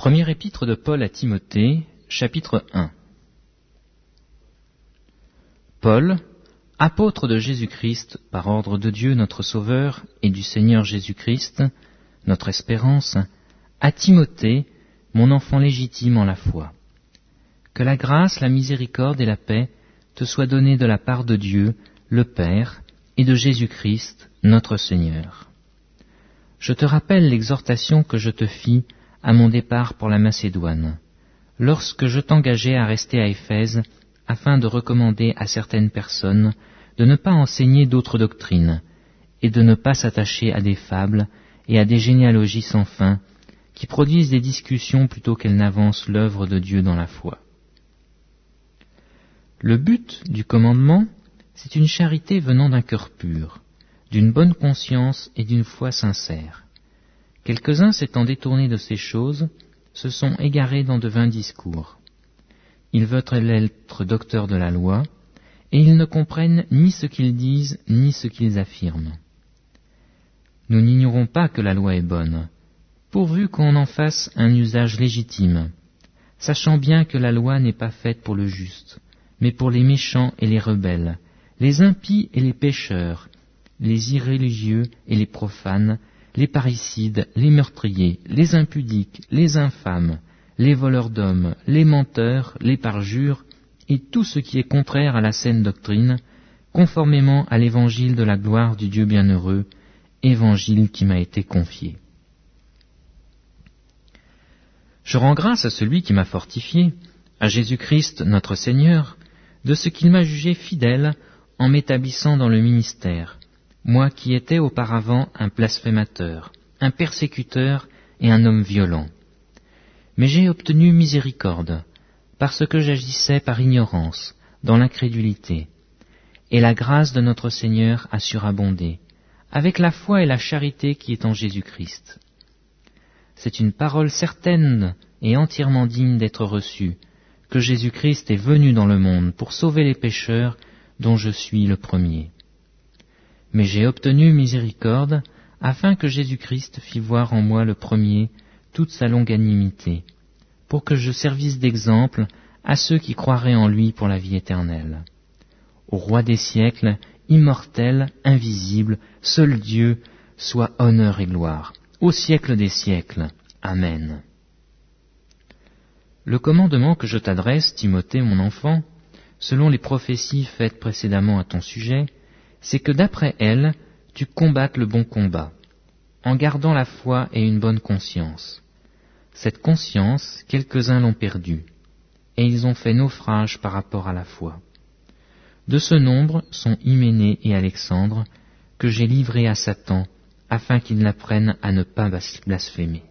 Premier épître de Paul à Timothée, chapitre 1 Paul, apôtre de Jésus-Christ par ordre de Dieu notre Sauveur et du Seigneur Jésus-Christ, notre espérance, à Timothée, mon enfant légitime en la foi. Que la grâce, la miséricorde et la paix te soient données de la part de Dieu, le Père, et de Jésus-Christ, notre Seigneur. Je te rappelle l'exhortation que je te fis à mon départ pour la Macédoine, lorsque je t'engageai à rester à Éphèse afin de recommander à certaines personnes de ne pas enseigner d'autres doctrines et de ne pas s'attacher à des fables et à des généalogies sans fin qui produisent des discussions plutôt qu'elles n'avancent l'œuvre de Dieu dans la foi. Le but du commandement, c'est une charité venant d'un cœur pur, d'une bonne conscience et d'une foi sincère. Quelques-uns s'étant détournés de ces choses, se sont égarés dans de vains discours. Ils veulent être docteurs de la loi, et ils ne comprennent ni ce qu'ils disent, ni ce qu'ils affirment. Nous n'ignorons pas que la loi est bonne, pourvu qu'on en fasse un usage légitime, sachant bien que la loi n'est pas faite pour le juste, mais pour les méchants et les rebelles, les impies et les pécheurs, les irréligieux et les profanes, les parricides, les meurtriers, les impudiques, les infâmes, les voleurs d'hommes, les menteurs, les parjures, et tout ce qui est contraire à la saine doctrine, conformément à l'évangile de la gloire du Dieu bienheureux, évangile qui m'a été confié. Je rends grâce à celui qui m'a fortifié, à Jésus-Christ notre Seigneur, de ce qu'il m'a jugé fidèle en m'établissant dans le ministère, moi qui étais auparavant un blasphémateur, un persécuteur et un homme violent. Mais j'ai obtenu miséricorde, parce que j'agissais par ignorance, dans l'incrédulité, et la grâce de notre Seigneur a surabondé, avec la foi et la charité qui est en Jésus-Christ. C'est une parole certaine et entièrement digne d'être reçue, que Jésus-Christ est venu dans le monde pour sauver les pécheurs, dont je suis le premier mais j'ai obtenu miséricorde, afin que Jésus-Christ fît voir en moi le premier toute sa longanimité, pour que je servisse d'exemple à ceux qui croiraient en lui pour la vie éternelle. Au roi des siècles, immortel, invisible, seul Dieu, soit honneur et gloire, au siècle des siècles. Amen. Le commandement que je t'adresse, Timothée mon enfant, selon les prophéties faites précédemment à ton sujet, c'est que d'après elle, tu combattes le bon combat, en gardant la foi et une bonne conscience. Cette conscience, quelques-uns l'ont perdue, et ils ont fait naufrage par rapport à la foi. De ce nombre sont Hyménée et Alexandre, que j'ai livrés à Satan, afin qu'ils n'apprennent à ne pas blasphémer.